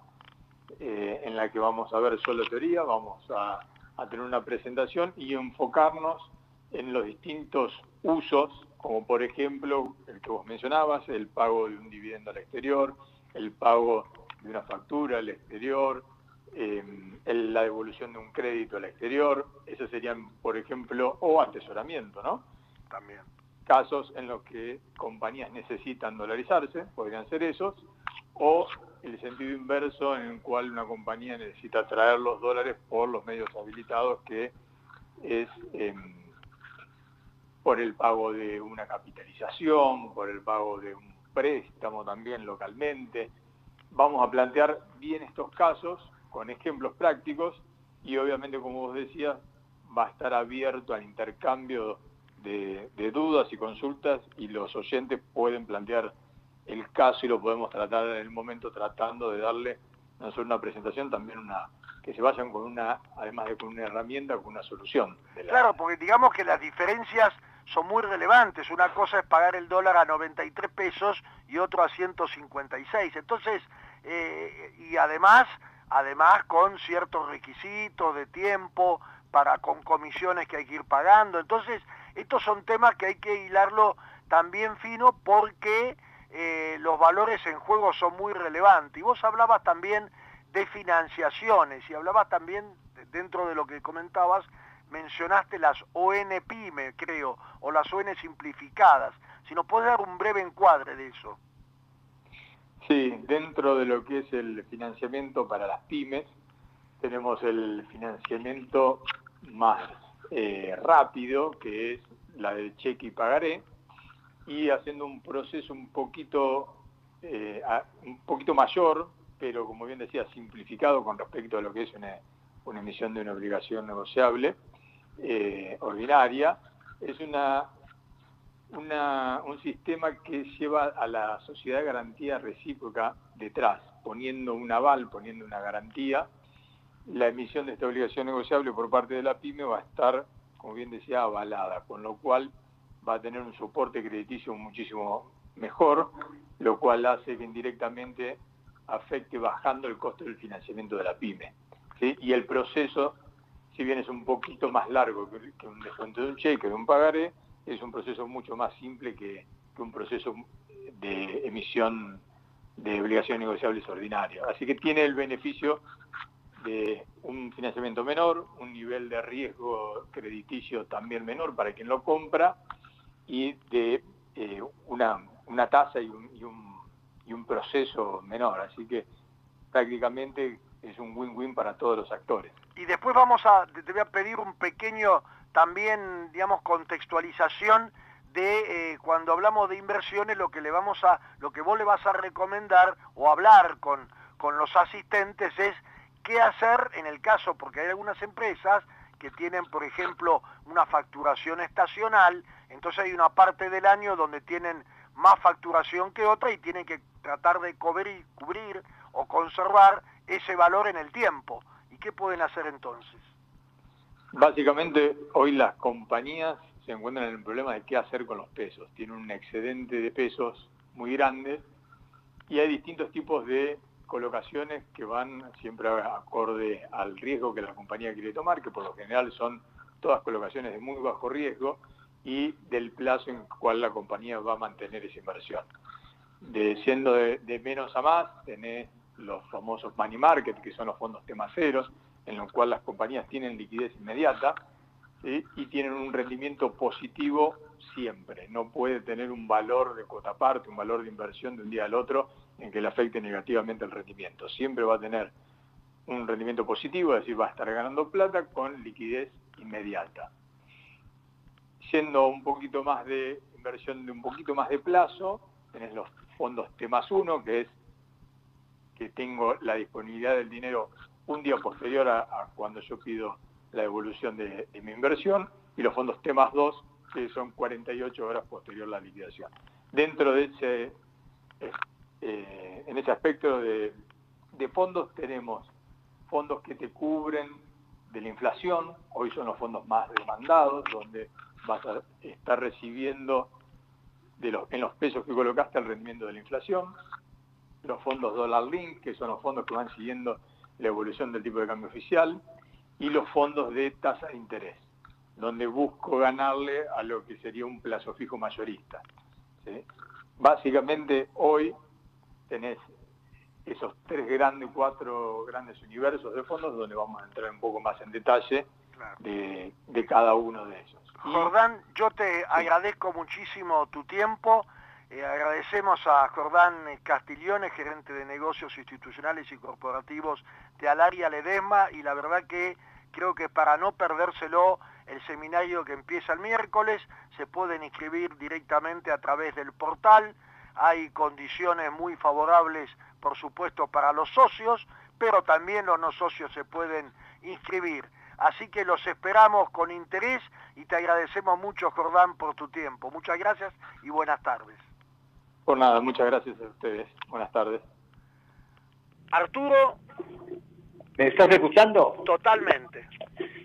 eh, en la que vamos a ver solo teoría, vamos a, a tener una presentación y enfocarnos en los distintos usos, como por ejemplo el que vos mencionabas, el pago de un dividendo al exterior, el pago de una factura al exterior, em, la devolución de un crédito al exterior, esos serían, por ejemplo, o atesoramiento, ¿no? También. Casos en los que compañías necesitan dolarizarse, podrían ser esos, o el sentido inverso en el cual una compañía necesita traer los dólares por los medios habilitados, que es em, por el pago de una capitalización, por el pago de un préstamo también localmente, vamos a plantear bien estos casos con ejemplos prácticos y obviamente, como vos decías, va a estar abierto al intercambio de, dudas y consultas y los oyentes pueden plantear el caso y lo podemos tratar en el momento tratando de darle no solo una presentación, también una que se vayan con una, además de con una herramienta, con una solución. Claro, porque digamos que las diferencias son muy relevantes. Una cosa es pagar el dólar a 93 pesos y otro a 156. Entonces, eh, y además, además con ciertos requisitos de tiempo, para con comisiones que hay que ir pagando. Entonces, estos son temas que hay que hilarlo también fino porque eh, los valores en juego son muy relevantes. Y vos hablabas también de financiaciones y hablabas también, dentro de lo que comentabas, mencionaste las ONPYME, creo, o las ON simplificadas. Si nos puedes dar un breve encuadre de eso. Sí, dentro de lo que es el financiamiento para las pymes, tenemos el financiamiento más eh, rápido, que es la del cheque y pagaré, y haciendo un proceso un poquito, eh, un poquito mayor, pero como bien decía, simplificado con respecto a lo que es una, emisión de una obligación negociable eh, ordinaria, es una un sistema que lleva a la sociedad de garantía recíproca detrás, poniendo un aval, poniendo una garantía. La emisión de esta obligación negociable por parte de la PYME va a estar, como bien decía, avalada, con lo cual va a tener un soporte crediticio muchísimo mejor, lo cual hace que indirectamente afecte bajando el costo del financiamiento de la pyme. Y el proceso, si bien es un poquito más largo que, un descuento de un cheque, de un pagaré, es un proceso mucho más simple que, un proceso de emisión de obligaciones negociables ordinarias. Así que tiene el beneficio de un financiamiento menor, un nivel de riesgo crediticio también menor para quien lo compra y de eh, una, una, tasa y un, y, un, proceso menor. Así que prácticamente es un win-win para todos los actores. Y después vamos a, te voy a pedir un pequeño también, digamos, contextualización de eh, cuando hablamos de inversiones, lo que le vamos a, lo que vos le vas a recomendar o hablar con, con los asistentes es qué hacer en el caso, porque hay algunas empresas que tienen, por ejemplo, una facturación estacional, entonces hay una parte del año donde tienen más facturación que otra y tienen que tratar de cubrir, cubrir o conservar ese valor en el tiempo. ¿Y qué pueden hacer entonces? Básicamente, hoy las compañías se encuentran en el problema de qué hacer con los pesos. Tienen un excedente de pesos muy grande y hay distintos tipos de colocaciones que van siempre acorde al riesgo que la compañía quiere tomar, que por lo general son todas colocaciones de muy bajo riesgo y del plazo en el cual la compañía va a mantener esa inversión. De, siendo de, menos a más, tenés los famosos money market, que son los fondos temaceros, en los cuales las compañías tienen liquidez inmediata y tienen un rendimiento positivo siempre. No puede tener un valor de cuota parte, un valor de inversión de un día al otro en que le afecte negativamente el rendimiento. Siempre va a tener un rendimiento positivo, es decir, va a estar ganando plata con liquidez inmediata. Siendo un poquito más de inversión de un poquito más de plazo, tenés los fondos T más 1, que es que tengo la disponibilidad del dinero un día posterior a, cuando yo pido la devolución de, mi inversión, y los fondos T más 2, que son 48 horas posterior a la liquidación. Dentro de ese eh, en ese aspecto de, fondos tenemos fondos que te cubren de la inflación, hoy son los fondos más demandados, donde vas a estar recibiendo de los, en los pesos que colocaste el rendimiento de la inflación, los fondos dólar link, que son los fondos que van siguiendo la evolución del tipo de cambio oficial, y los fondos de tasa de interés, donde busco ganarle a lo que sería un plazo fijo mayorista. Básicamente hoy tenés esos tres grandes, cuatro grandes universos de fondos donde vamos a entrar un poco más en detalle de, cada uno de ellos. Jordán, yo te agradezco muchísimo tu tiempo. Eh, agradecemos a Jordán Castiglione, gerente de negocios institucionales y corporativos de Alaria Ledesma, y la verdad que creo que para no perdérselo, el seminario que empieza el miércoles se pueden inscribir directamente a través del portal hay condiciones muy favorables, por supuesto, para los socios, pero también los no socios se pueden inscribir. Así que los esperamos con interés y te agradecemos mucho, Jordán, por tu tiempo. Muchas gracias y buenas tardes. Por nada, muchas gracias a ustedes. Buenas tardes. Arturo. ¿Me estás escuchando? Totalmente.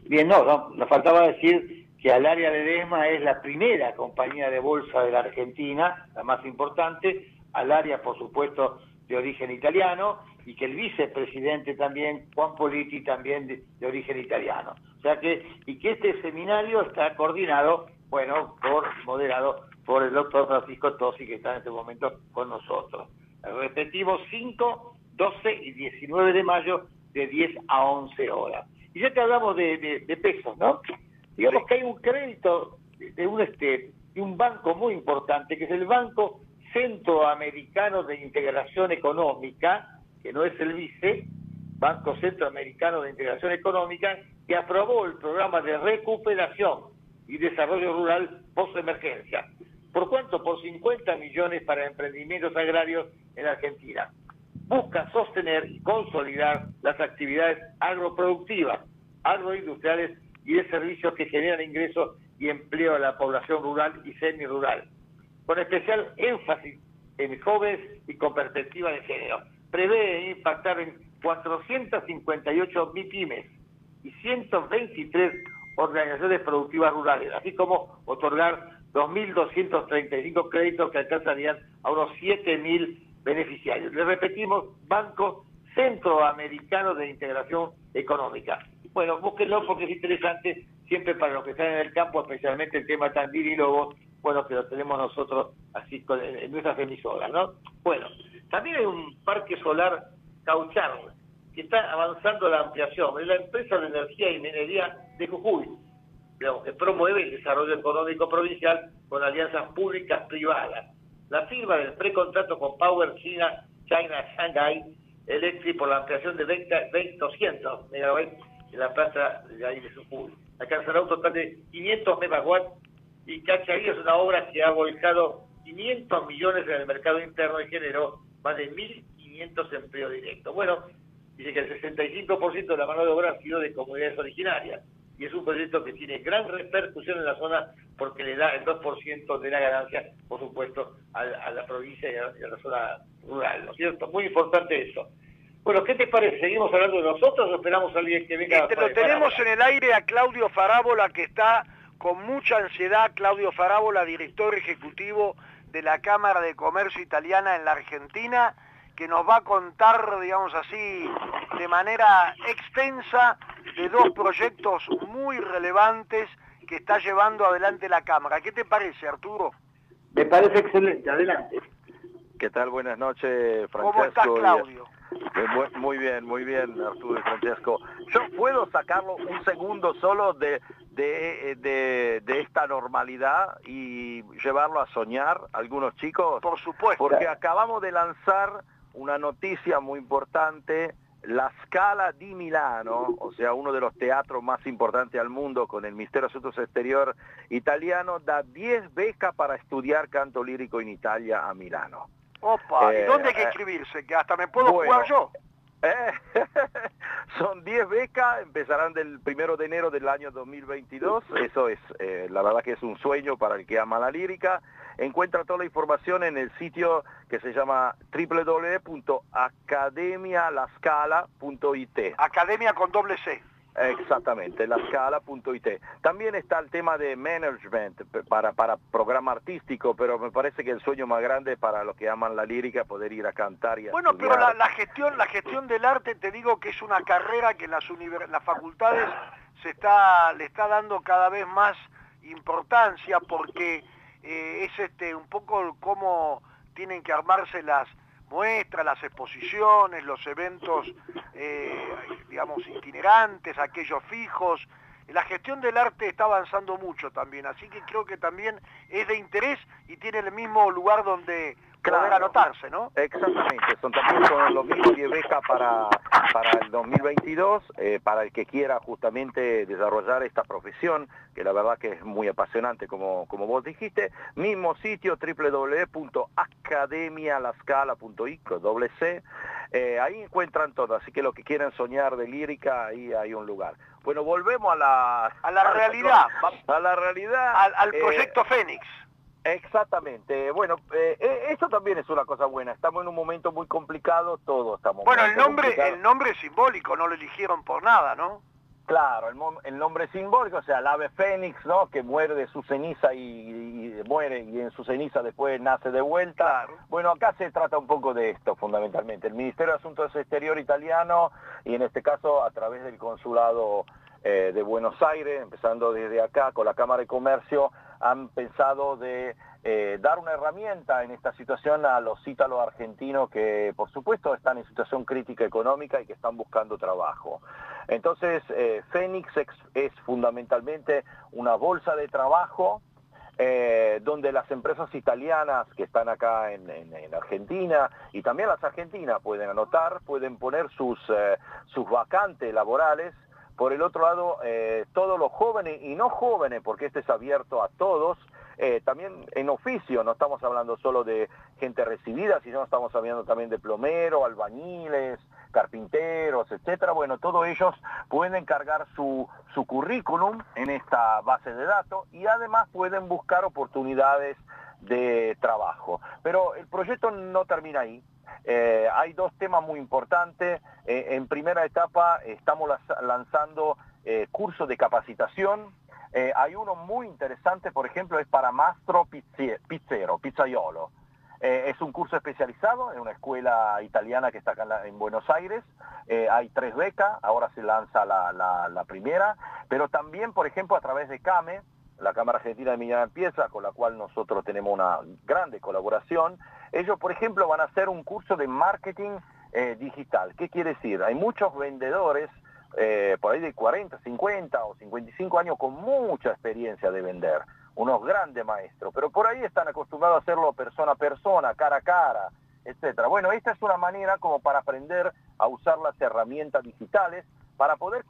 Bien, no, no nos faltaba decir que al área de DESMA es la primera compañía de bolsa de la Argentina, la más importante, al área, por supuesto, de origen italiano, y que el vicepresidente también, Juan Politi, también de, origen italiano. O sea que, y que este seminario está coordinado, bueno, por, moderado por el doctor Francisco Tosi, que está en este momento con nosotros. Repetimos 5, 12 y 19 de mayo, de 10 a 11 horas. Y ya que hablamos de, de pesos, ¿no? Digamos que hay un crédito de un, este, de un banco muy importante, que es el Banco Centroamericano de Integración Económica, que no es el VICE, Banco Centroamericano de Integración Económica, que aprobó el programa de recuperación y desarrollo rural post-emergencia. ¿Por cuánto? Por 50 millones para emprendimientos agrarios en Argentina. Busca sostener y consolidar las actividades agroproductivas, agroindustriales y de servicios que generan ingresos y empleo a la población rural y semi-rural, con especial énfasis en jóvenes y con perspectiva de género. Prevé impactar en 458 MIPIMES y 123 organizaciones productivas rurales, así como otorgar 2.235 créditos que alcanzarían a unos 7.000 beneficiarios. Les repetimos, Banco Centroamericano de Integración Económica. Bueno, búsquenlo porque es interesante siempre para los que están en el campo, especialmente el tema Tandil y bueno, que lo tenemos nosotros así en nuestras emisoras, ¿no? Bueno, también hay un parque solar Cauchar, que está avanzando la ampliación. Es la empresa de energía y minería de Jujuy, que promueve el desarrollo económico provincial con alianzas públicas privadas. La firma del precontrato con Power China, China Shanghai Electric por la ampliación de 20, 200 megawatts en la planta de ahí de Jujuy. Alcanzará un total de 500 megawatts y Cachay es una obra que ha volcado 500 millones en el mercado interno y generó más de 1.500 empleos directos. Bueno, dice que el 65% de la mano de obra ha sido de comunidades originarias y es un proyecto que tiene gran repercusión en la zona porque le da el 2% de la ganancia, por supuesto, a, la provincia y a, la zona rural, ¿no es cierto? Muy importante eso. Bueno, ¿qué te parece? ¿Seguimos hablando de nosotros o esperamos a alguien que venga? Este, lo tenemos en el aire a Claudio Farábola, que está con mucha ansiedad, Claudio Farábola, director ejecutivo de la Cámara de Comercio Italiana en la Argentina, que nos va a contar, digamos así, de manera extensa de dos proyectos muy relevantes que está llevando adelante la Cámara. ¿Qué te parece, Arturo? Me parece excelente, adelante. ¿Qué tal? Buenas noches, Francesco. ¿Cómo estás, Claudio? Eh, muy bien, muy bien, Arturo y Francesco. Yo puedo sacarlo un segundo solo de, de, de, de, esta normalidad y llevarlo a soñar algunos chicos. Por supuesto. Porque acabamos de lanzar una noticia muy importante, la Scala di Milano, o sea, uno de los teatros más importantes al mundo con el Ministerio de Asuntos Exterior italiano, da 10 becas para estudiar canto lírico en Italia a Milano. Opa, ¿y eh, dónde hay que inscribirse? Que hasta me puedo jugar yo. Eh, son 10 becas, empezarán del primero de enero del año 2022. Eso es, eh, la verdad que es un sueño para el que ama la lírica. Encuentra toda la información en el sitio que se llama www.academialascala.it. Academia con doble C. Exactamente, la scala.it. También está el tema de management para, para programa artístico, pero me parece que el sueño más grande para los que aman la lírica poder ir a cantar y a Bueno, pero la, gestión la gestión del arte te digo que es una carrera que las, las facultades se está le está dando cada vez más importancia porque eh, es este un poco cómo tienen que armarse las muestras, las exposiciones, los eventos, eh, digamos, itinerantes, aquellos fijos. La gestión del arte está avanzando mucho también, así que creo que también es de interés y tiene el mismo lugar donde claro. anotarse, ¿no? Exactamente, son también son los mismos 10 becas para, para el 2022, eh, para el que quiera justamente desarrollar esta profesión, que la verdad que es muy apasionante, como, como vos dijiste. Mismo sitio, www.academialascala.it, doble C. Eh, ahí encuentran todo, así que los que quieran soñar de lírica, ahí hay un lugar. Bueno, volvemos a la... A la realidad. A la realidad. Al, eh, proyecto Fénix. Exactamente. Bueno, eh, eh, eso también es una cosa buena. Estamos en un momento muy complicado, todos estamos. Bueno, el nombre, el nombre es simbólico, no lo eligieron por nada, ¿no? Claro, el, nombre simbólico, o sea, el ave fénix, ¿no? Que muere de su ceniza y, muere y en su ceniza después nace de vuelta. Bueno, acá se trata un poco de esto fundamentalmente. El Ministerio de Asuntos Exteriores italiano y en este caso a través del consulado eh, de Buenos Aires, empezando desde acá con la Cámara de Comercio, han pensado de eh, dar una herramienta en esta situación a los ítalos argentinos que por supuesto están en situación crítica económica y que están buscando trabajo. Entonces, eh, Fénix es, fundamentalmente una bolsa de trabajo eh, donde las empresas italianas que están acá en, Argentina y también las argentinas pueden anotar, pueden poner sus, sus vacantes laborales por el otro lado, eh, todos los jóvenes y no jóvenes, porque este es abierto a todos, eh, también en oficio, no estamos hablando solo de gente recibida, sino estamos hablando también de plomeros, albañiles, carpinteros, etcétera. Bueno, todos ellos pueden cargar su, su currículum en esta base de datos y además pueden buscar oportunidades de trabajo. Pero el proyecto no termina ahí. Eh, hay dos temas muy importantes. Eh, en primera etapa estamos lanzando eh, cursos de capacitación hay uno muy interesante, por ejemplo, es para Mastro Pizzero, Pizzaiolo. Es un curso especializado en una escuela italiana que está acá en, Buenos Aires. Hay tres becas, ahora se lanza la, primera, pero también, por ejemplo, a través de CAME, la Cámara Argentina de Mediana Empresa, con la cual nosotros tenemos una grande colaboración, ellos, por ejemplo, van a hacer un curso de marketing digital. ¿Qué quiere decir? Hay muchos vendedores eh, por ahí de 40, 50 o 55 años con mucha experiencia de vender, unos grandes maestros, pero por ahí están acostumbrados a hacerlo persona a persona, cara a cara, etcétera. Bueno, esta es una manera como para aprender a usar las herramientas digitales para poder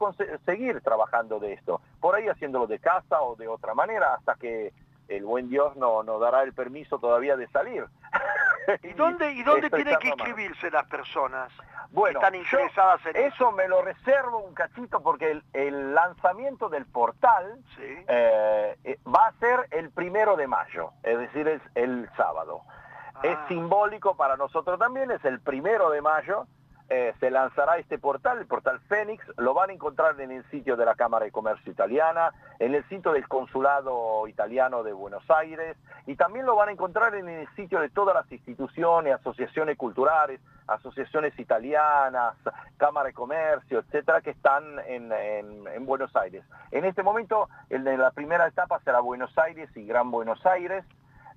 seguir trabajando de esto, por ahí haciéndolo de casa o de otra manera hasta que el buen Dios no nos dará el permiso todavía de salir. ¿Y dónde, y dónde tienen que inscribirse las personas? Bueno, están interesadas en eso, me lo reservo un cachito porque el, lanzamiento del portal eh, eh, va a ser el primero de mayo, es decir, es el sábado. Es ah. simbólico para nosotros también, es el primero de mayo, eh, se lanzará este portal, el portal Fénix, lo van a encontrar en el sitio de la Cámara de Comercio Italiana, en el sitio del Consulado Italiano de Buenos Aires y también lo van a encontrar en el sitio de todas las instituciones, asociaciones culturales, asociaciones italianas, Cámara de Comercio, etcétera, que están en, Buenos Aires. En este momento, en la primera etapa será Buenos Aires y Gran Buenos Aires,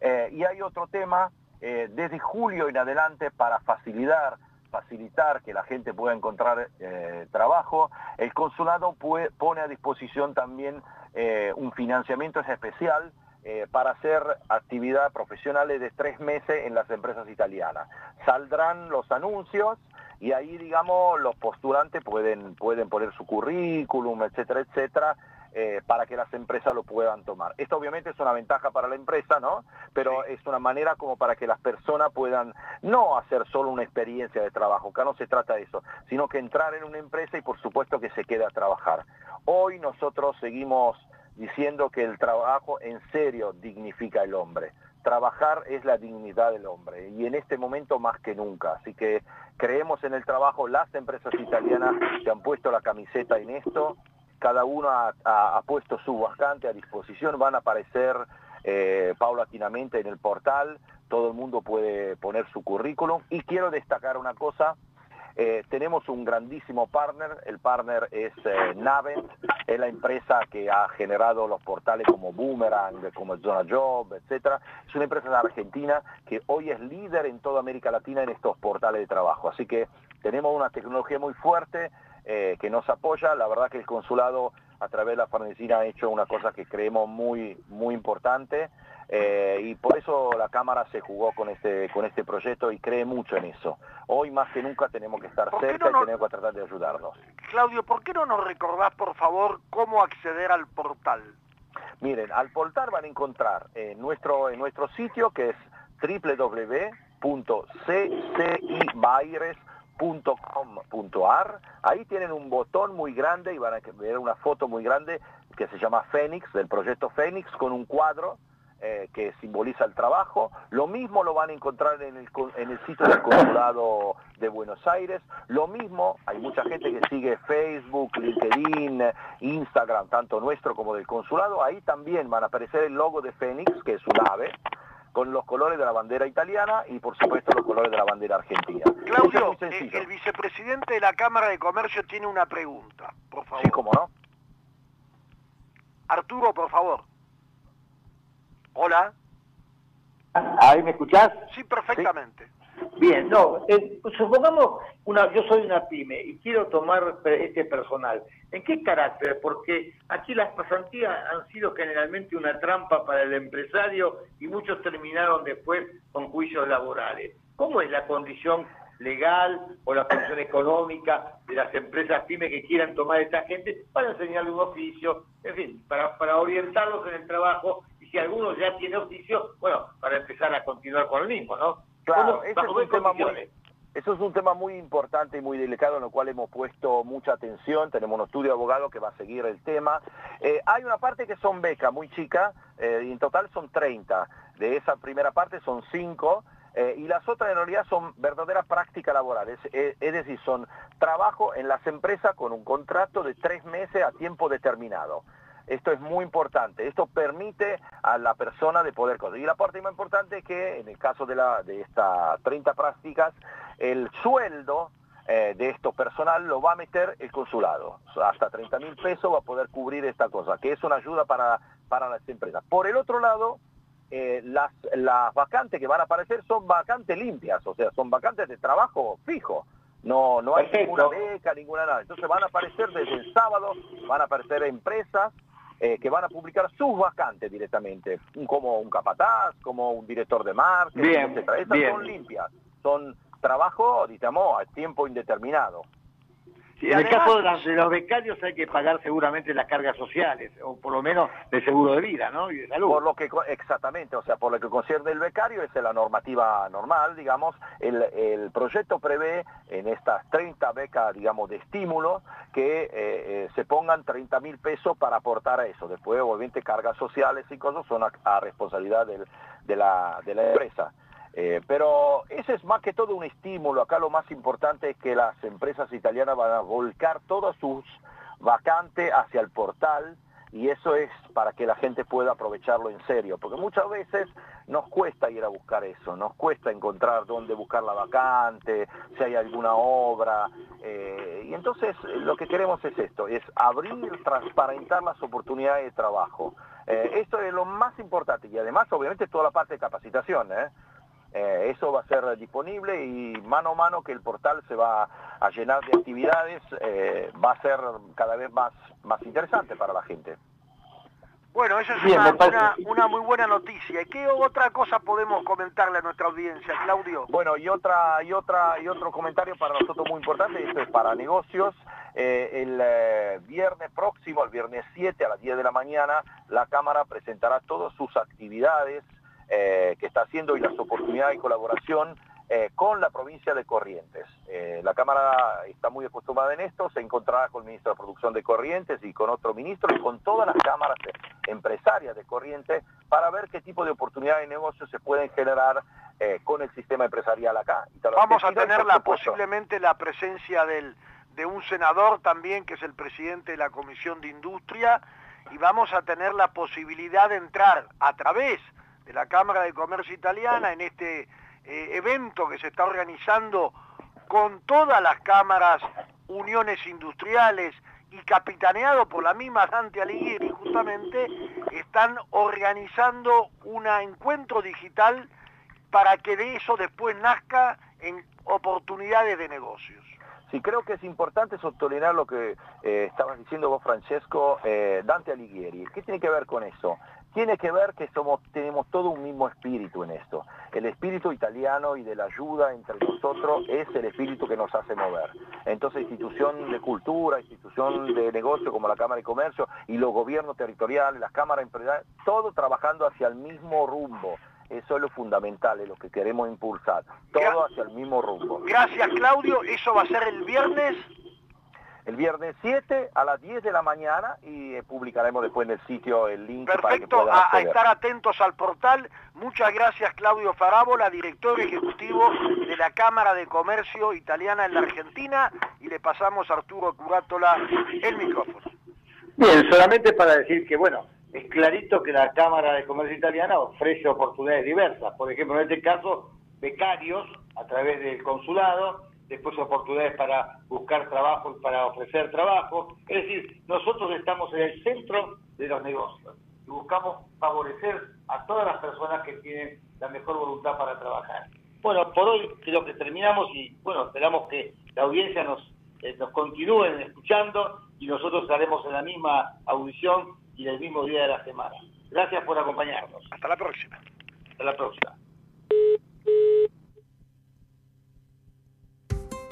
eh, y hay otro tema eh, desde julio en adelante para facilitar facilitar que la gente pueda encontrar eh, trabajo, el consulado pone a disposición también eh, un financiamiento especial eh, para hacer actividades profesionales de tres meses en las empresas italianas. Saldrán los anuncios y ahí, digamos, los postulantes pueden, pueden poner su currículum, etcétera, etcétera, eh, para que las empresas lo puedan tomar. Esto obviamente es una ventaja para la empresa, ¿no? Pero es una manera como para que las personas puedan no hacer solo una experiencia de trabajo, acá no se trata de eso, sino que entrar en una empresa y por supuesto que se quede a trabajar. Hoy nosotros seguimos diciendo que el trabajo en serio dignifica el hombre. Trabajar es la dignidad del hombre y en este momento más que nunca. Así que creemos en el trabajo, las empresas italianas se han puesto la camiseta en esto, cada uno ha, puesto su vacante a disposición, van a aparecer eh, paulatinamente en el portal, todo el mundo puede poner su currículum y quiero destacar una cosa, eh, tenemos un grandísimo partner, el partner es eh, Navent, es la empresa que ha generado los portales como Boomerang, como Zona Job, etc. Es una empresa Argentina que hoy es líder en toda América Latina en estos portales de trabajo. Así que tenemos una tecnología muy fuerte, eh, que nos apoya. La verdad que el consulado a través de la Farnecina ha hecho una cosa que creemos muy, muy importante eh, y por eso la Cámara se jugó con este, con este proyecto y cree mucho en eso. Hoy más que nunca tenemos que estar cerca y tenemos que tratar de ayudarnos. Claudio, ¿por qué no nos recordás, por favor, cómo acceder al portal? Miren, al portal van a encontrar en nuestro, en nuestro sitio que es www.ccibaires.com .com.ar. Ahí tienen un botón muy grande y van a ver una foto muy grande que se llama Fénix, del proyecto Fénix, con un cuadro eh, que simboliza el trabajo. Lo mismo lo van a encontrar en el, en el sitio del Consulado de Buenos Aires. Lo mismo, hay mucha gente que sigue Facebook, LinkedIn, Instagram, tanto nuestro como del Consulado. Ahí también van a aparecer el logo de Fénix, que es un ave con los colores de la bandera italiana y por supuesto los colores de la bandera argentina. Claudio, eh, el, vicepresidente de la Cámara de Comercio tiene una pregunta, por favor. Sí, cómo no. Arturo, por favor. Hola. ¿Ahí me escuchás? Sí, perfectamente. Bien, no, eh, supongamos, una, yo soy una pyme y quiero tomar este personal. ¿En qué carácter? Porque aquí las pasantías han sido generalmente una trampa para el empresario y muchos terminaron después con juicios laborales. ¿Cómo es la condición legal o la condición económica de las empresas pymes que quieran tomar esta gente para enseñarle un oficio, en fin, para, para orientarlos en el trabajo y si algunos ya tienen oficio, bueno, para empezar a continuar con el mismo, ¿no? Claro, ese es un tema muy, eso es un tema muy importante y muy delicado en el cual hemos puesto mucha atención. Tenemos un estudio de abogado que va a seguir el tema. Eh, hay una parte que son becas muy chicas, eh, y en total son 30. De esa primera parte son 5. Eh, y las otras en realidad son verdaderas prácticas laborales, es, decir, son trabajo en las empresas con un contrato de tres meses a tiempo determinado. Esto es muy importante. Esto permite a la persona de poder conseguir. Y la parte más importante es que en el caso de, la, de estas 30 prácticas, el sueldo eh, de esto personal lo va a meter el consulado. Hasta 30 mil pesos va a poder cubrir esta cosa, que es una ayuda para, para las empresas. Por el otro lado, eh, las, las vacantes que van a aparecer son vacantes limpias, o sea, son vacantes de trabajo fijo. No, no hay ninguna beca, ninguna nada. Entonces van a aparecer desde el sábado, van a aparecer empresas eh, que van a publicar sus vacantes directamente, como un capataz, como un director de marketing, etc. Estas son limpias, son trabajo, digamos, a tiempo indeterminado en el caso de, los becarios hay que pagar seguramente las cargas sociales, o por lo menos de seguro de vida, ¿no? Y de salud. Por lo que, exactamente, o sea, por lo que concierne el becario, es la normativa normal, digamos, el, proyecto prevé en estas 30 becas, digamos, de estímulo, que eh, eh, se pongan 30 mil pesos para aportar a eso. Después, obviamente, cargas sociales y cosas son a, responsabilidad de, la, de la empresa. Eh, pero ese es más que todo un estímulo. Acá lo más importante es que las empresas italianas van a volcar todas sus vacantes hacia el portal y eso es para que la gente pueda aprovecharlo en serio, porque muchas veces nos cuesta ir a buscar eso, nos cuesta encontrar dónde buscar la vacante, si hay alguna obra, eh, y entonces lo que queremos es esto, es abrir, transparentar las oportunidades de trabajo. Eh, esto es lo más importante y además obviamente toda la parte de capacitación. Eh, eso va a ser disponible y mano a mano que el portal se va a llenar de actividades, eh, va a ser cada vez más, más interesante para la gente. Bueno, eso es una, una, muy buena noticia. ¿Y qué otra cosa podemos comentarle a nuestra audiencia, Claudio? Bueno, y otra y otra y otro comentario para nosotros muy importante, esto es para negocios. Eh, el viernes próximo, el viernes 7 a las 10 de la mañana, la Cámara presentará todas sus actividades eh, que está haciendo y las oportunidades de colaboración eh, con la provincia de Corrientes. Eh, la Cámara está muy acostumbrada en esto, se encontrará con el ministro de Producción de Corrientes y con otro ministro y con todas las cámaras empresarias de Corrientes para ver qué tipo de oportunidades de negocio se pueden generar con el sistema empresarial acá. Vamos a tener la, posiblemente la presencia del, de un senador también, que es el presidente de la Comisión de Industria, y vamos a tener la posibilidad de entrar a través de la Cámara de Comercio Italiana en este eh, evento que se está organizando con todas las cámaras, uniones industriales y capitaneado por la misma Dante Alighieri, justamente están organizando un encuentro digital para que de eso después nazca en oportunidades de negocios. Sí, creo que es importante sostener lo que eh, estabas diciendo vos, Francesco, eh, Dante Alighieri. ¿Qué tiene que ver con eso? Tiene que ver que somos, tenemos todo un mismo espíritu en esto. El espíritu italiano y de la ayuda entre nosotros es el espíritu que nos hace mover. Entonces, institución de cultura, institución de negocio como la Cámara de Comercio y los gobiernos territoriales, las cámaras empresariales, todo trabajando hacia el mismo rumbo. Eso es lo fundamental, es lo que queremos impulsar. Todo hacia el mismo rumbo. Gracias, Claudio. Eso va a ser el viernes el viernes 7 a las 10 de la mañana y eh, publicaremos después en el sitio el link para que puedan a, a, estar atentos al portal. Muchas gracias Claudio Farabola, director ejecutivo de la Cámara de Comercio Italiana en la Argentina y le pasamos a Arturo Curátola el micrófono. Bien, solamente para decir que bueno, es clarito que la Cámara de Comercio Italiana ofrece oportunidades diversas. Por ejemplo, en este caso, becarios a través del consulado, después oportunidades para buscar trabajo y para ofrecer trabajo. Es decir, nosotros estamos en el centro de los negocios y buscamos favorecer a todas las personas que tienen la mejor voluntad para trabajar. Bueno, por hoy creo que terminamos y bueno, esperamos que la audiencia nos, eh, nos continúen escuchando y nosotros estaremos en la misma audición y el mismo día de la semana. Gracias por acompañarnos. Hasta la próxima. Hasta la próxima.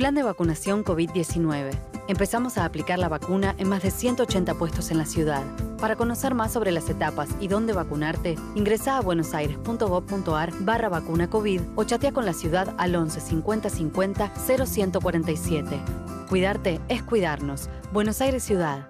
Plan de vacunación COVID-19. Empezamos a aplicar la vacuna en más de 180 puestos en la ciudad. Para conocer más sobre las etapas y dónde vacunarte, ingresa a buenosaires.gov.ar barra vacuna COVID o chatea con la ciudad al 11 50 50 0147. Cuidarte es cuidarnos. Buenos Aires Ciudad.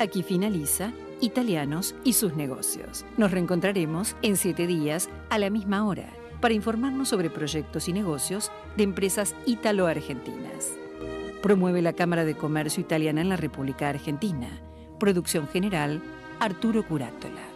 Aquí finaliza Italianos y sus negocios. Nos reencontraremos en siete días a la misma hora para informarnos sobre proyectos y negocios de empresas ítalo-argentinas. Promueve la Cámara de Comercio Italiana en la República Argentina. Producción general, Arturo Curátola.